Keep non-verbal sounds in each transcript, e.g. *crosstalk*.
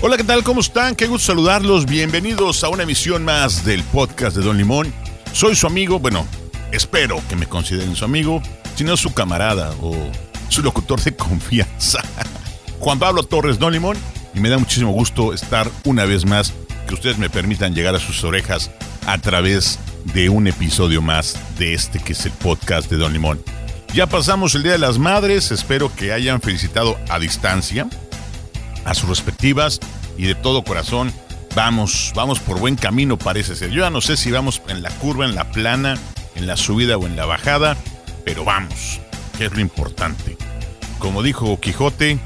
Hola, ¿qué tal? ¿Cómo están? Qué gusto saludarlos. Bienvenidos a una emisión más del podcast de Don Limón. Soy su amigo, bueno, espero que me consideren su amigo, si no su camarada o su locutor de *laughs* confianza. Juan Pablo Torres Don Limón. Y me da muchísimo gusto estar una vez más, que ustedes me permitan llegar a sus orejas a través de un episodio más de este que es el podcast de Don Limón. Ya pasamos el Día de las Madres, espero que hayan felicitado a distancia a sus respectivas y de todo corazón vamos, vamos por buen camino parece ser. Yo ya no sé si vamos en la curva, en la plana, en la subida o en la bajada, pero vamos, que es lo importante. Como dijo Quijote,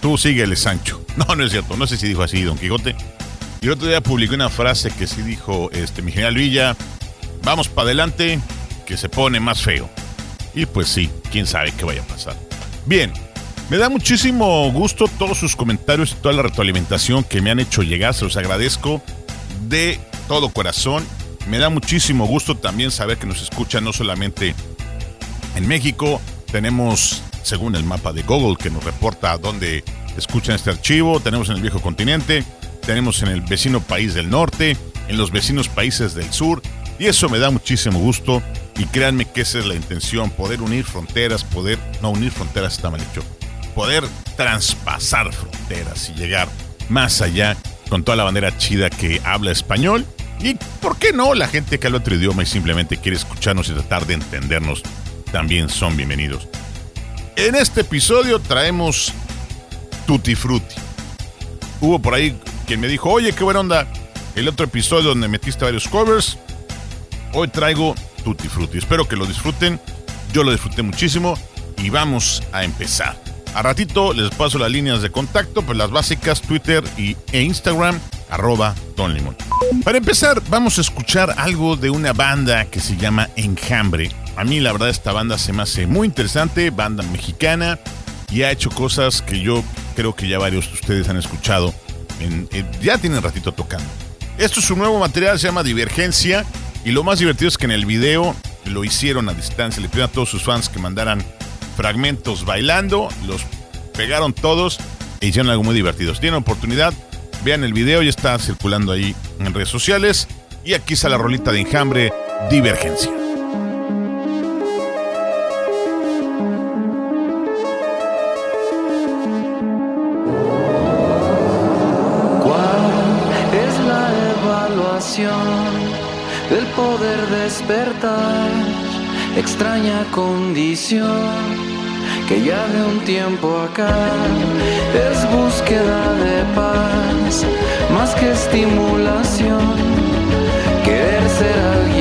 tú síguele Sancho. *laughs* No, no es cierto, no sé si dijo así Don Quijote. Y el otro día publiqué una frase que sí dijo este, mi general Villa, vamos para adelante, que se pone más feo. Y pues sí, quién sabe qué vaya a pasar. Bien, me da muchísimo gusto todos sus comentarios y toda la retroalimentación que me han hecho llegar. Se los agradezco de todo corazón. Me da muchísimo gusto también saber que nos escuchan no solamente en México. Tenemos, según el mapa de Google, que nos reporta dónde escuchan este archivo. Tenemos en el viejo continente. Tenemos en el vecino país del norte. En los vecinos países del sur. Y eso me da muchísimo gusto. Y créanme que esa es la intención. Poder unir fronteras. Poder... No, unir fronteras está mal hecho poder traspasar fronteras y llegar más allá con toda la bandera chida que habla español. Y, ¿por qué no? La gente que habla otro idioma y simplemente quiere escucharnos y tratar de entendernos también son bienvenidos. En este episodio traemos Tutti Frutti. Hubo por ahí quien me dijo, oye, qué buena onda, el otro episodio donde metiste varios covers. Hoy traigo Tutti Frutti. Espero que lo disfruten. Yo lo disfruté muchísimo y vamos a empezar. A ratito les paso las líneas de contacto, pues las básicas, Twitter y, e Instagram, arroba Don. Para empezar, vamos a escuchar algo de una banda que se llama Enjambre. A mí la verdad esta banda se me hace muy interesante, banda mexicana, y ha hecho cosas que yo creo que ya varios de ustedes han escuchado. Ya tienen ratito tocando. Esto es su nuevo material, se llama Divergencia, y lo más divertido es que en el video lo hicieron a distancia, le pidieron a todos sus fans que mandaran fragmentos bailando, los pegaron todos e hicieron algo muy divertido. Si tienen oportunidad, vean el video, ya está circulando ahí en redes sociales. Y aquí está la rolita de enjambre, Divergencia. ¿Cuál es la evaluación del poder despertar? Extraña condición que ya de un tiempo acá es búsqueda de paz, más que estimulación, querer ser alguien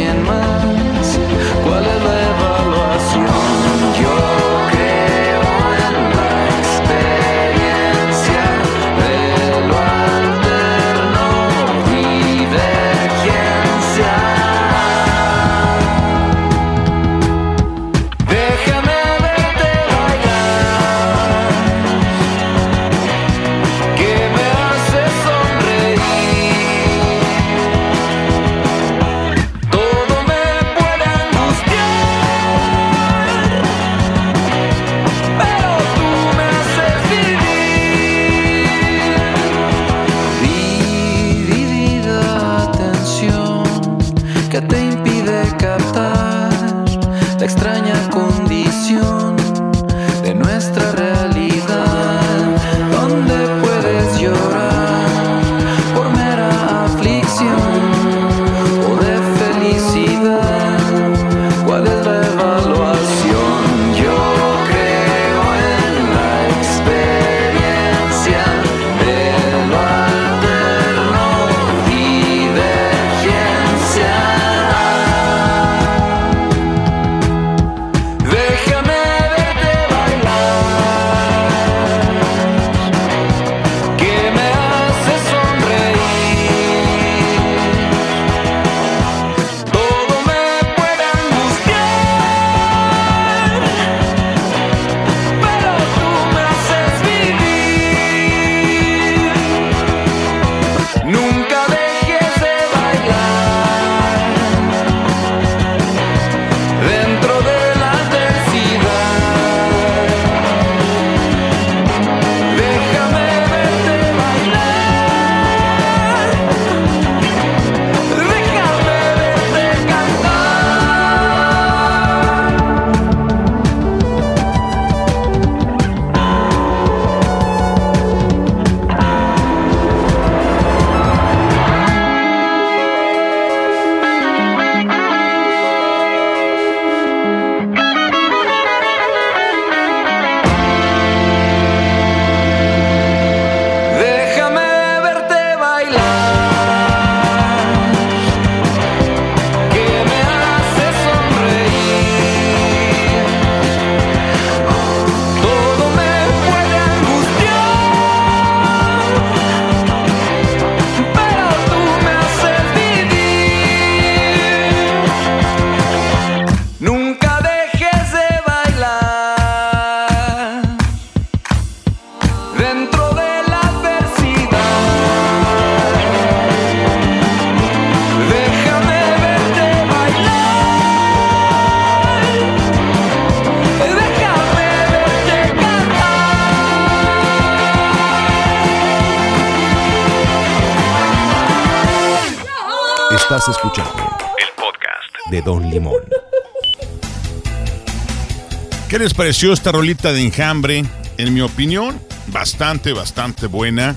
¿Qué les pareció esta rolita de enjambre? En mi opinión, bastante, bastante buena.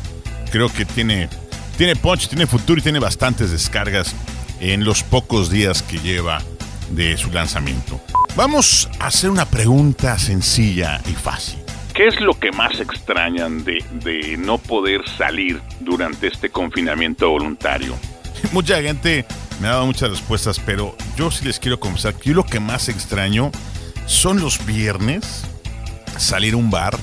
Creo que tiene, tiene punch, tiene futuro y tiene bastantes descargas en los pocos días que lleva de su lanzamiento. Vamos a hacer una pregunta sencilla y fácil. ¿Qué es lo que más extrañan de, de no poder salir durante este confinamiento voluntario? *laughs* Mucha gente me ha dado muchas respuestas, pero yo sí les quiero confesar que yo lo que más extraño son los viernes, salir a un bar.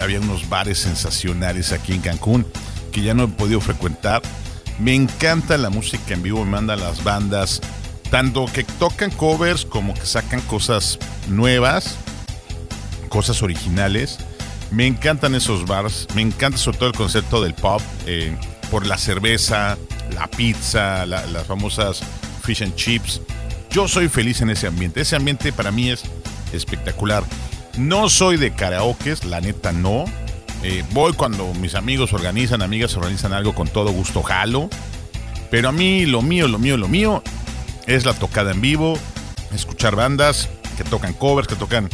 Había unos bares sensacionales aquí en Cancún que ya no he podido frecuentar. Me encanta la música en vivo, me mandan las bandas, tanto que tocan covers como que sacan cosas nuevas, cosas originales. Me encantan esos bars, me encanta sobre todo el concepto del pub, eh, por la cerveza, la pizza, la- las famosas fish and chips. Yo soy feliz en ese ambiente. Ese ambiente para mí es espectacular. No soy de karaokes, la neta no. Eh, voy cuando mis amigos organizan, amigas organizan algo con todo gusto, jalo. Pero a mí lo mío, lo mío, lo mío es la tocada en vivo, escuchar bandas que tocan covers, que tocan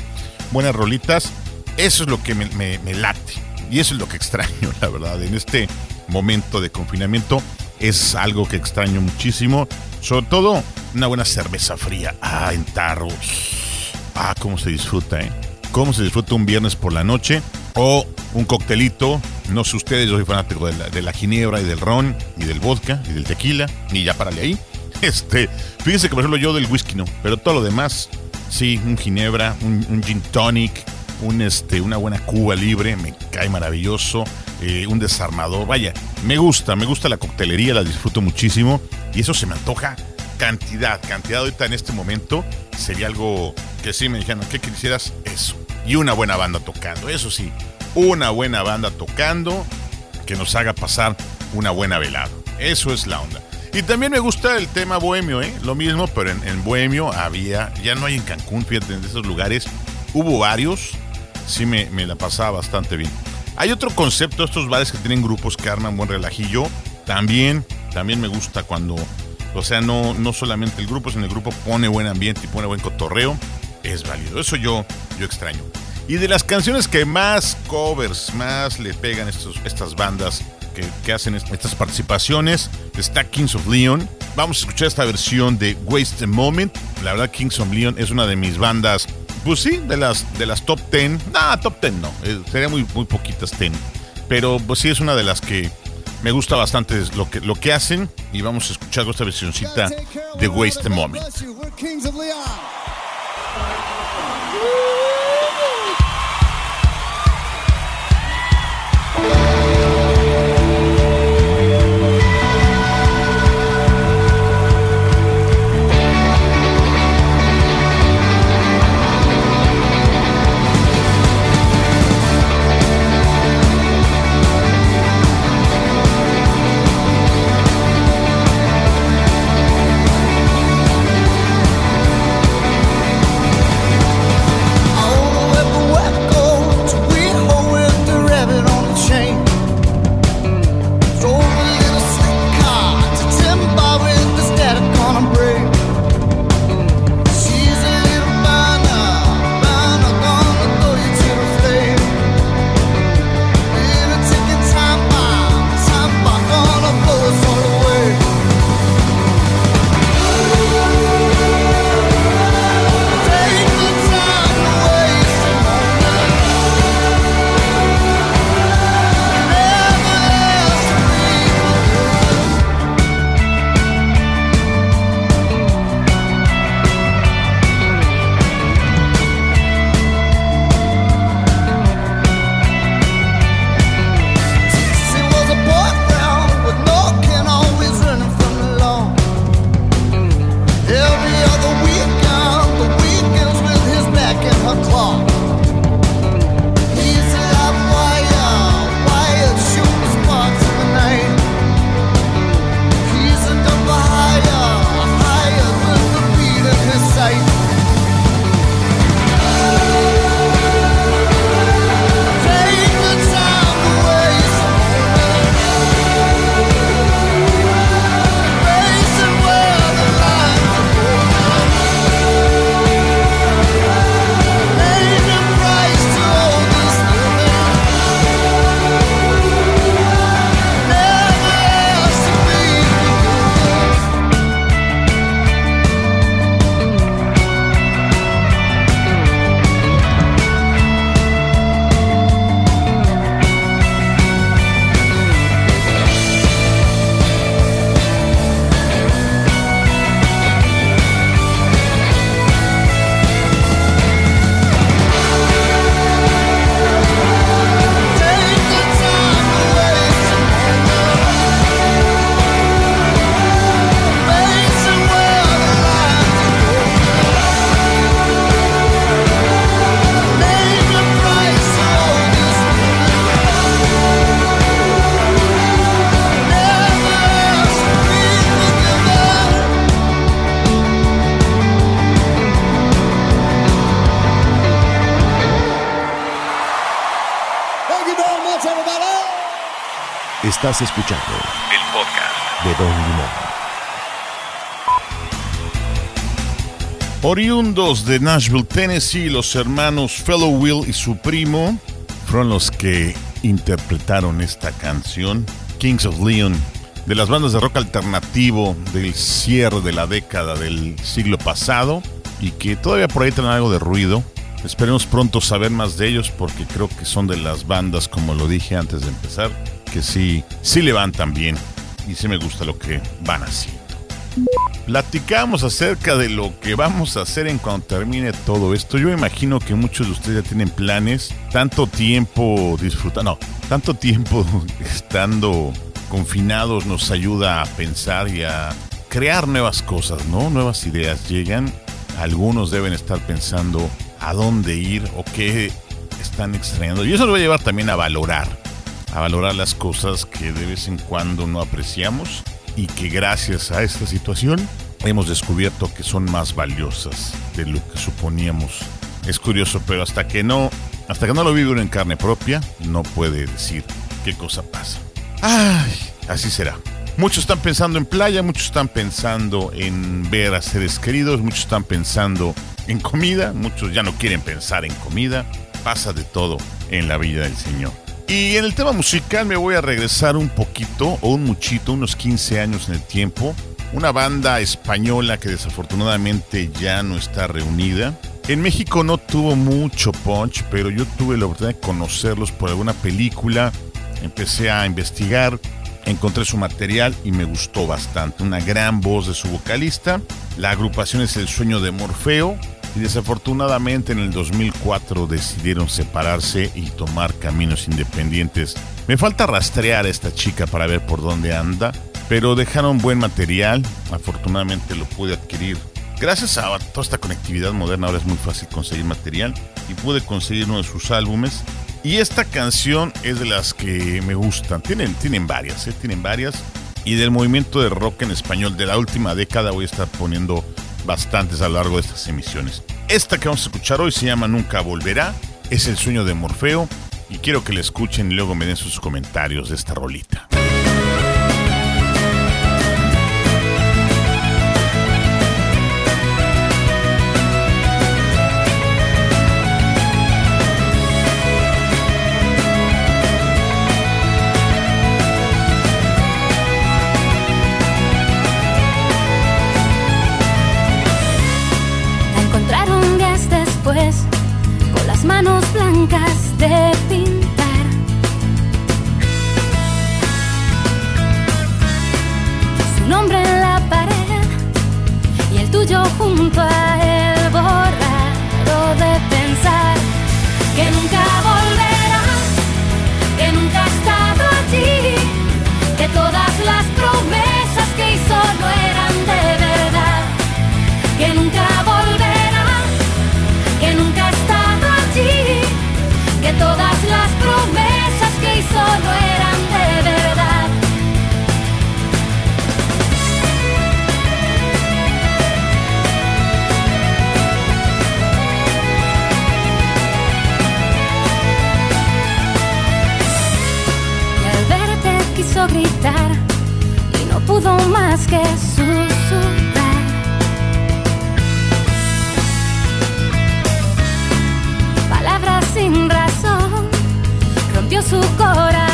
buenas rolitas. Eso es lo que me, me- me late. Y eso es lo que *laughs* extraño, la verdad. En este momento de confinamiento es algo que extraño muchísimo. Sobre todo una buena cerveza fría. Ah, en tarro. Ah, cómo se disfruta, ¿eh? Cómo se disfruta un viernes por la noche. O un coctelito. No sé ustedes, yo soy fanático de la, ginebra y del ron y del vodka y del tequila. Y ya párale ahí. *laughs* Este, fíjense que por ejemplo yo del whisky no, pero todo lo demás, sí, un ginebra, un, un gin tonic, un este, una buena cuba libre, me cae maravilloso, eh, un desarmador, vaya, me gusta, me gusta la coctelería, la disfruto muchísimo y eso se me antoja cantidad, cantidad ahorita en este momento sería algo que sí me dijeron, ¿qué quisieras? Eso. Y una buena banda tocando, eso sí, una buena banda tocando que nos haga pasar una buena velada. Eso es la onda. Y también me gusta el tema bohemio, ¿eh? Lo mismo, pero en, en bohemio había, ya no hay en Cancún, fíjate, en esos lugares hubo varios, sí me, me la pasaba bastante bien. Hay otro concepto, estos bares que tienen grupos que arman buen relajillo, también, también me gusta cuando, o sea, no, no solamente el grupo, sino el grupo pone buen ambiente y pone buen cotorreo, es válido. Eso yo, yo extraño. Y de las canciones que más covers, más le pegan estos, estas bandas que, que hacen est- estas participaciones, está Kings of Leon. Vamos a escuchar esta versión de Waste a Moment. La verdad, Kings of Leon es una de mis bandas, pues sí, de las, de las top 10. No, top 10 no, eh, sería muy, muy poquitas 10. Pero pues sí es una de las que me gusta bastante lo que, lo que hacen. Y vamos a escuchar esta versioncita de Waste Moment. Estás escuchando El podcast. de Don Limón. Oriundos de Nashville, Tennessee, los hermanos Fellow Will y su primo fueron los que interpretaron esta canción, Kings of Leon, de las bandas de rock alternativo del cierre de la década del siglo pasado y que todavía por ahí tienen algo de ruido. Esperemos pronto saber más de ellos porque creo que son de las bandas, como lo dije antes de empezar, que sí, sí levantan bien y sí me gusta lo que van haciendo. Platicamos acerca de lo que vamos a hacer en cuanto termine todo esto. Yo imagino que muchos de ustedes ya tienen planes, tanto tiempo disfrutando, no, tanto tiempo *laughs* estando confinados nos ayuda a pensar y a crear nuevas cosas, ¿no? Nuevas ideas llegan. Algunos deben estar pensando a dónde ir o qué están extrañando. Y eso lo va a llevar también a valorar, a valorar las cosas que de vez en cuando no apreciamos y que gracias a esta situación hemos descubierto que son más valiosas de lo que suponíamos. Es curioso, pero hasta que no, hasta que no lo vive uno en carne propia, no puede decir qué cosa pasa. Ay, así será. Muchos están pensando en playa, muchos están pensando en ver a seres queridos, muchos están pensando en comida, muchos ya no quieren pensar en comida. Pasa de todo en la vida del Señor. Y en el tema musical me voy a regresar un poquito, o un muchito, unos 15 años en el tiempo. Una banda española que desafortunadamente ya no está reunida. En México no tuvo mucho punch, pero yo tuve la oportunidad de conocerlos por alguna película. Empecé a investigar, encontré su material y me gustó bastante. Una gran voz de su vocalista. La agrupación es El Sueño de Morfeo. Y desafortunadamente en el 2004 decidieron separarse y tomar caminos independientes. Me falta rastrear a esta chica para ver por dónde anda, pero dejaron buen material. Afortunadamente lo pude adquirir. Gracias a toda esta conectividad moderna ahora es muy fácil conseguir material y pude conseguir uno de sus álbumes. Y esta canción es de las que me gustan. Tienen, tienen varias, ¿eh? tienen varias. Y del movimiento de rock en español de la última década voy a estar poniendo bastantes a lo largo de estas emisiones. Esta que vamos a escuchar hoy se llama Nunca Volverá, es el sueño de Morfeo y quiero que la escuchen y luego me den sus comentarios de esta rolita. Gritar y no pudo más que susurrar. palabras sin razón, rompió su corazón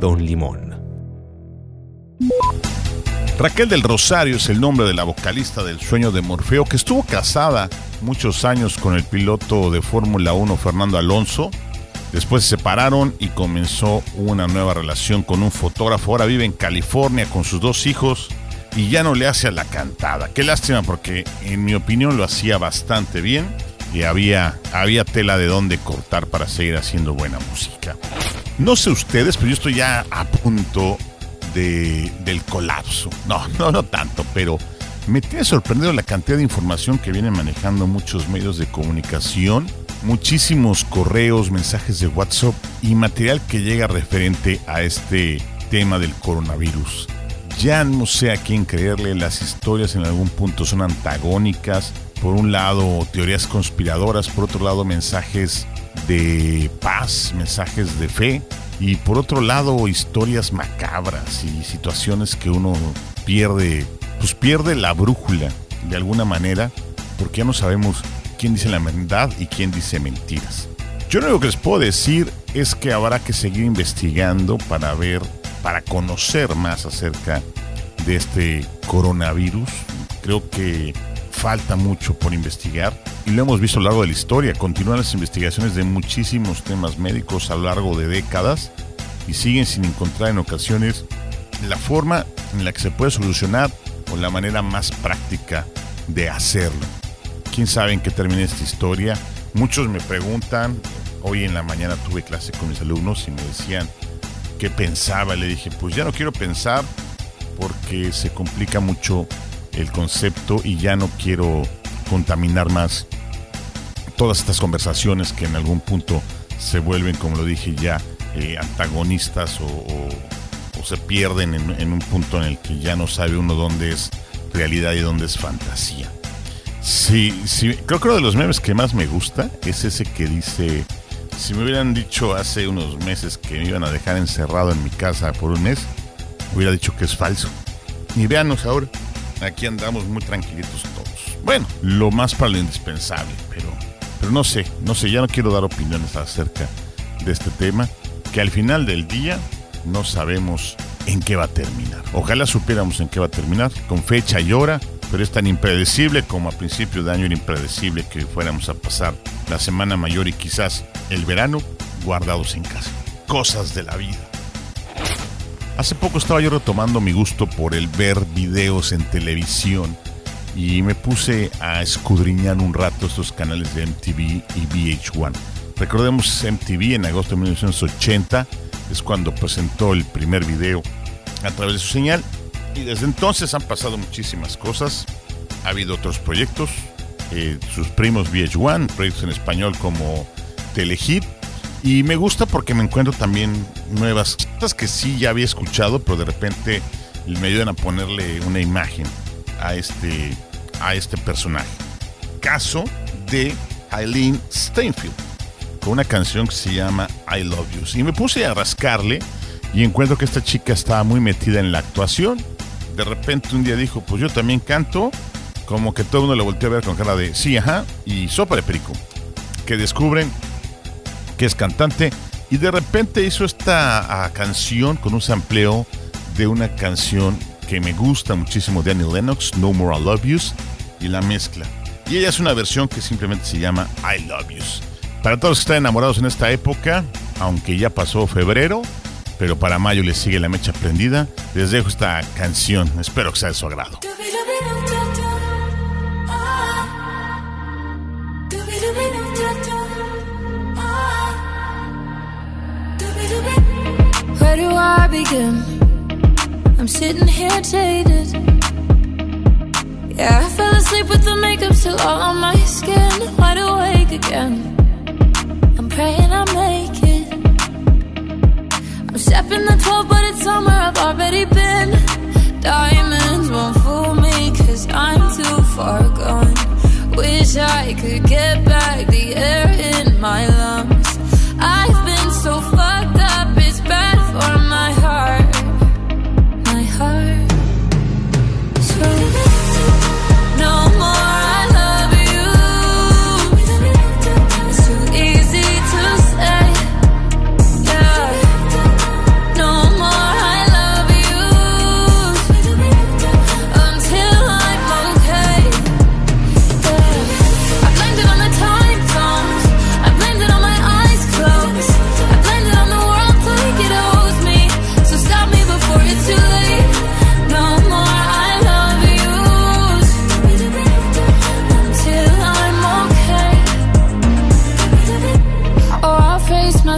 Don Limón. Raquel del Rosario es el nombre de la vocalista del Sueño de Morfeo, que estuvo casada muchos años con el piloto de Fórmula 1 Fernando Alonso. Después se separaron y comenzó una nueva relación con un fotógrafo. Ahora vive en California con sus dos hijos y ya no le hace a la cantada. Qué lástima porque en mi opinión lo hacía bastante bien y había, había tela de dónde cortar para seguir haciendo buena música. No sé ustedes, pero yo estoy ya a punto de, del colapso. No, no, no tanto, pero me tiene sorprendido la cantidad de información que vienen manejando muchos medios de comunicación, muchísimos correos, mensajes de WhatsApp y material que llega referente a este tema del coronavirus. Ya no sé a quién creerle, las historias en algún punto son antagónicas. Por un lado, teorías conspiradoras, por otro lado, mensajes de paz, mensajes de fe y por otro lado historias macabras y situaciones que uno pierde, pues pierde la brújula de alguna manera porque ya no sabemos quién dice la verdad y quién dice mentiras. Yo lo único que les puedo decir es que habrá que seguir investigando para ver, para conocer más acerca de este coronavirus. Creo que falta mucho por investigar y lo hemos visto a lo largo de la historia. Continúan las investigaciones de muchísimos temas médicos a lo largo de décadas y siguen sin encontrar en ocasiones la forma en la que se puede solucionar o la manera más práctica de hacerlo. ¿Quién sabe en qué termina esta historia? Muchos me preguntan, hoy en la mañana tuve clase con mis alumnos y me decían qué pensaba. Le dije, pues ya no quiero pensar porque se complica mucho el concepto y ya no quiero contaminar más todas estas conversaciones que en algún punto se vuelven, como lo dije ya, eh, antagonistas o, se pierden en, en un punto en el que ya no sabe uno dónde es realidad y dónde es fantasía. Sí, sí, creo que uno de los memes que más me gusta es ese que dice, si me hubieran dicho hace unos meses que me iban a dejar encerrado en mi casa por un mes, hubiera dicho que es falso. Y véanos ahora, aquí andamos muy tranquilitos todos. Bueno, lo más para lo indispensable, pero, pero no sé, no sé, ya no quiero dar opiniones acerca de este tema, que al final del día no sabemos en qué va a terminar. Ojalá supiéramos en qué va a terminar, con fecha y hora, pero es tan impredecible como a principio de año era impredecible que fuéramos a pasar la semana mayor y quizás el verano guardados en casa. Cosas de la vida. Hace poco estaba yo retomando mi gusto por el ver videos en televisión y me puse a escudriñar un rato estos canales de MTV y VH1. Recordemos MTV en agosto de 1980 es cuando presentó el primer video a través de su señal y desde entonces han pasado muchísimas cosas. Ha habido otros proyectos, eh, sus primos VH1, proyectos en español como Telehit y me gusta porque me encuentro también nuevas cosas que sí ya había escuchado, pero de repente me ayudan a ponerle una imagen a este, a este personaje. Caso de Eileen Steinfeld, con una canción que se llama I Love You. Y me puse a rascarle y encuentro que esta chica estaba muy metida en la actuación. De repente un día dijo, pues yo también canto, como que todo el mundo le volteó a ver con cara de sí, ajá, y sopa de perico. Que descubren que es cantante, y de repente hizo esta ah, canción con un sampleo de una canción que me gusta muchísimo de Annie Lennox, No More I Love Yous, y la mezcla. Y ella es una versión que simplemente se llama I Love Yous. Para todos los que están enamorados en esta época, aunque ya pasó febrero, pero para mayo les sigue la mecha prendida, les dejo esta canción. Espero que sea de su agrado. I begin? I'm sitting here jaded. Yeah, I fell asleep with the makeup still all on my skin. Wide awake again. I'm praying I make it. I'm stepping the 12, but it's somewhere I've already been. Diamonds won't fool me, cause I'm too far gone. Wish I could get back the air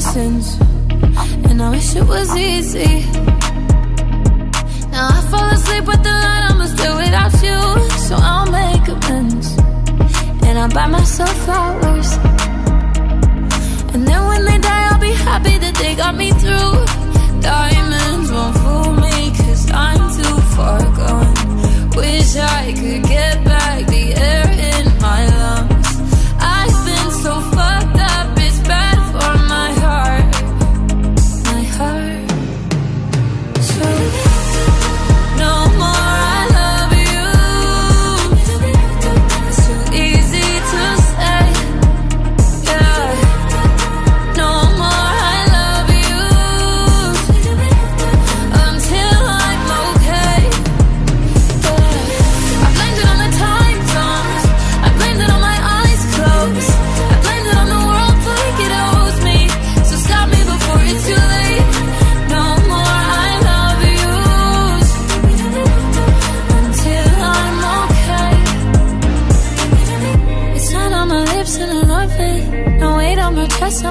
my. And I wish it was easy. Now I fall asleep with the light, I'ma still without you. So I'll make amends. And I'll buy myself flowers. And then when they die, I'll be happy that they got me through. Diamonds won't fool me, cause I'm too far gone. Wish I could get back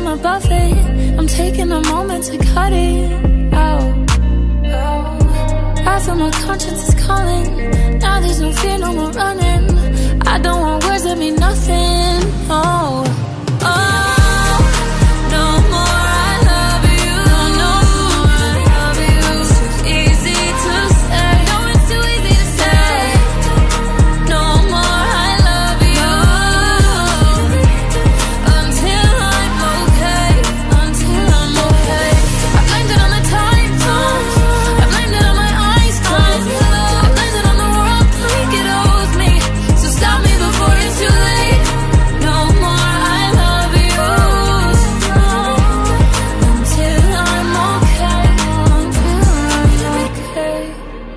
above it. I'm taking a moment to cut it out. I feel my conscience is calling. Now there's no fear, no more running. I don't want words that mean nothing. Oh,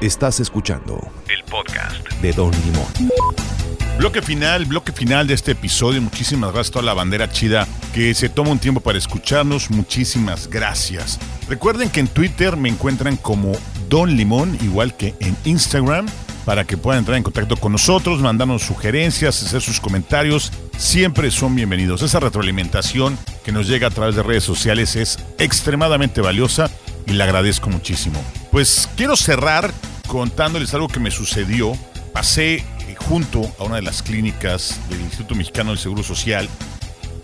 Estás escuchando el podcast de Don Limón. Bloque final, bloque final de este episodio. Muchísimas gracias a toda la bandera chida que se toma un tiempo para escucharnos. Muchísimas gracias. Recuerden que en Twitter me encuentran como Don Limón, igual que en Instagram, para que puedan entrar en contacto con nosotros, mandarnos sugerencias, hacer sus comentarios. Siempre son bienvenidos. Esa retroalimentación que nos llega a través de redes sociales es extremadamente valiosa y le agradezco muchísimo. Pues quiero cerrar contándoles algo que me sucedió. Pasé eh, junto a una de las clínicas del Instituto Mexicano del Seguro Social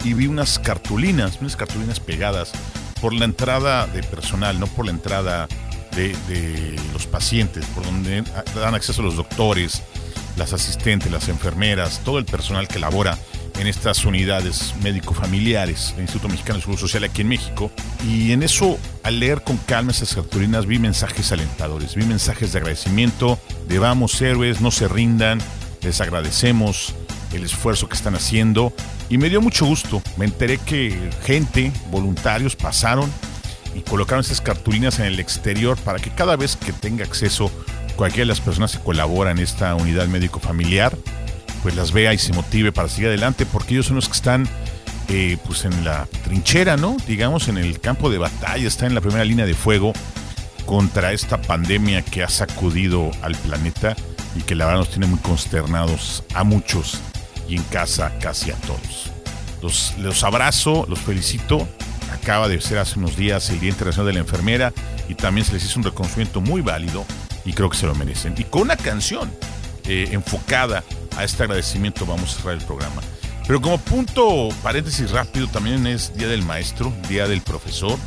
y vi unas cartulinas, unas cartulinas pegadas por la entrada de personal, no por la entrada de, de los pacientes, por donde dan acceso los doctores, las asistentes, las enfermeras, todo el personal que labora en estas unidades médico-familiares del Instituto Mexicano del Seguro Social aquí en México. Y en eso, al leer con calma esas cartulinas, vi mensajes alentadores, vi mensajes de agradecimiento, de vamos héroes, no se rindan, les agradecemos el esfuerzo que están haciendo. Y me dio mucho gusto, me enteré que gente, voluntarios, pasaron y colocaron esas cartulinas en el exterior para que cada vez que tenga acceso cualquiera de las personas que colabora en esta unidad médico familiar, pues las vea y se motive para seguir adelante, porque ellos son los que están eh, pues en la trinchera, ¿no? Digamos, en el campo de batalla, están en la primera línea de fuego contra esta pandemia que ha sacudido al planeta y que la verdad nos tiene muy consternados a muchos y en casa casi a todos. Los, los abrazo, los felicito. Acaba de ser hace unos días el Día Internacional de la Enfermera y también se les hizo un reconocimiento muy válido y creo que se lo merecen. Y con una canción eh, enfocada a este agradecimiento vamos a cerrar el programa. Pero como punto, paréntesis rápido, también es Día del Maestro, Día del Profesor.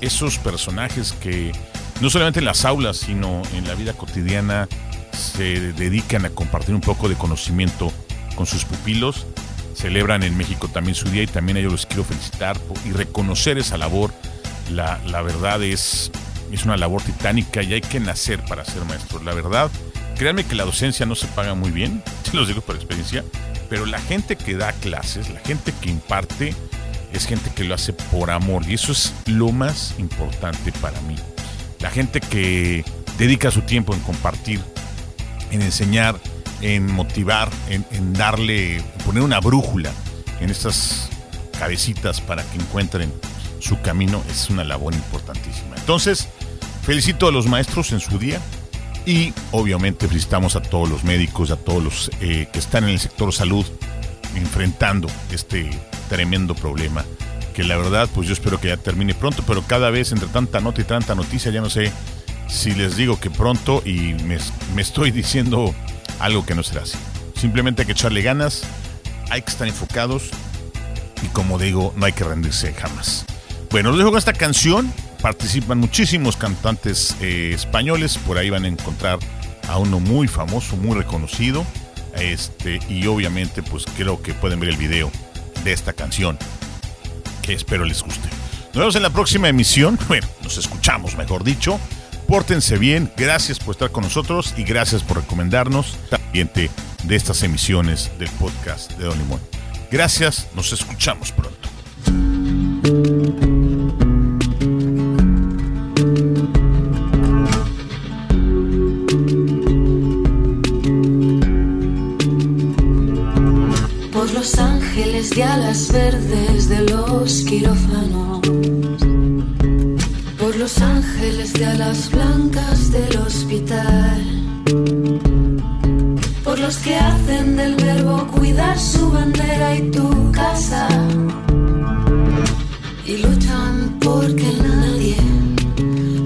Esos personajes que no solamente en las aulas, sino en la vida cotidiana se dedican a compartir un poco de conocimiento con sus pupilos. Celebran en México también su día y también a ellos los quiero felicitar y reconocer esa labor. La, la verdad es, es una labor titánica y hay que nacer para ser maestros. La verdad, créanme que la docencia no se paga muy bien, *laughs* se los digo por experiencia, pero la gente que da clases, la gente que imparte, es gente que lo hace por amor y eso es lo más importante para mí. La gente que dedica su tiempo en compartir, en enseñar, en motivar, en, darle, poner una brújula en estas cabecitas para que encuentren su camino es una labor importantísima. Entonces, felicito a los maestros en su día y obviamente felicitamos a todos los médicos, a todos los eh, que están en el sector salud enfrentando este tremendo problema que la verdad, pues yo espero que ya termine pronto, pero cada vez entre tanta nota y tanta noticia, ya no sé si les digo que pronto y me, me estoy *laughs* diciendo algo que no será así. Simplemente hay que echarle ganas, hay que estar enfocados y como digo, no hay que rendirse jamás. Bueno, los dejo con esta canción. Participan muchísimos cantantes eh, españoles. Por ahí van a encontrar a uno muy famoso, muy reconocido. Este, y obviamente, pues creo que pueden ver el video de esta canción. Que espero les guste. Nos vemos en la próxima emisión. *laughs* Bueno, nos escuchamos, mejor dicho. Pórtense bien. Gracias por estar con nosotros y gracias por recomendarnos también de estas emisiones del podcast de Don Limón. Gracias, nos escuchamos pronto. Verdes de los quirófanos. Por los ángeles de alas blancas del hospital. Por los que hacen del verbo cuidar su bandera y tu casa. Y luchan porque nadie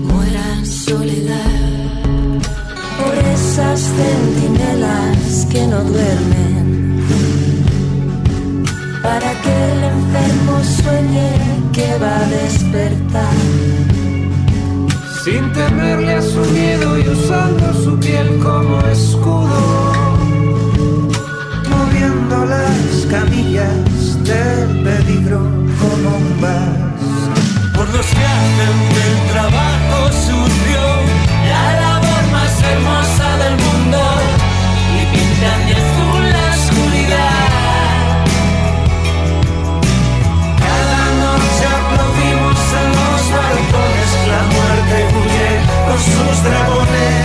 muera en soledad. Por esas centinelas que no duermen. Para que el enfermo sueñe que va a despertar. Sin temerle a su miedo y usando su piel como escudo. moviendo las camillas del peligro como un vas. Por los que hacen del trabajo sus dragones.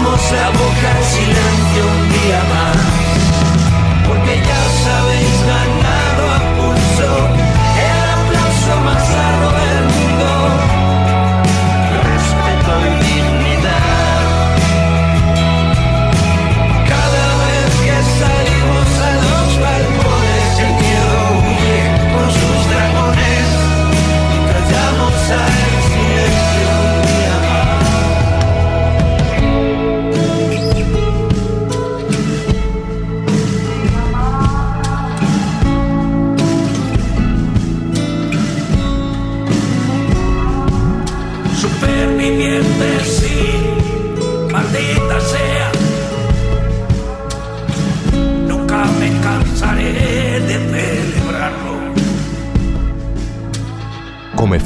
Callamos la boca en silencio un día más, porque ya os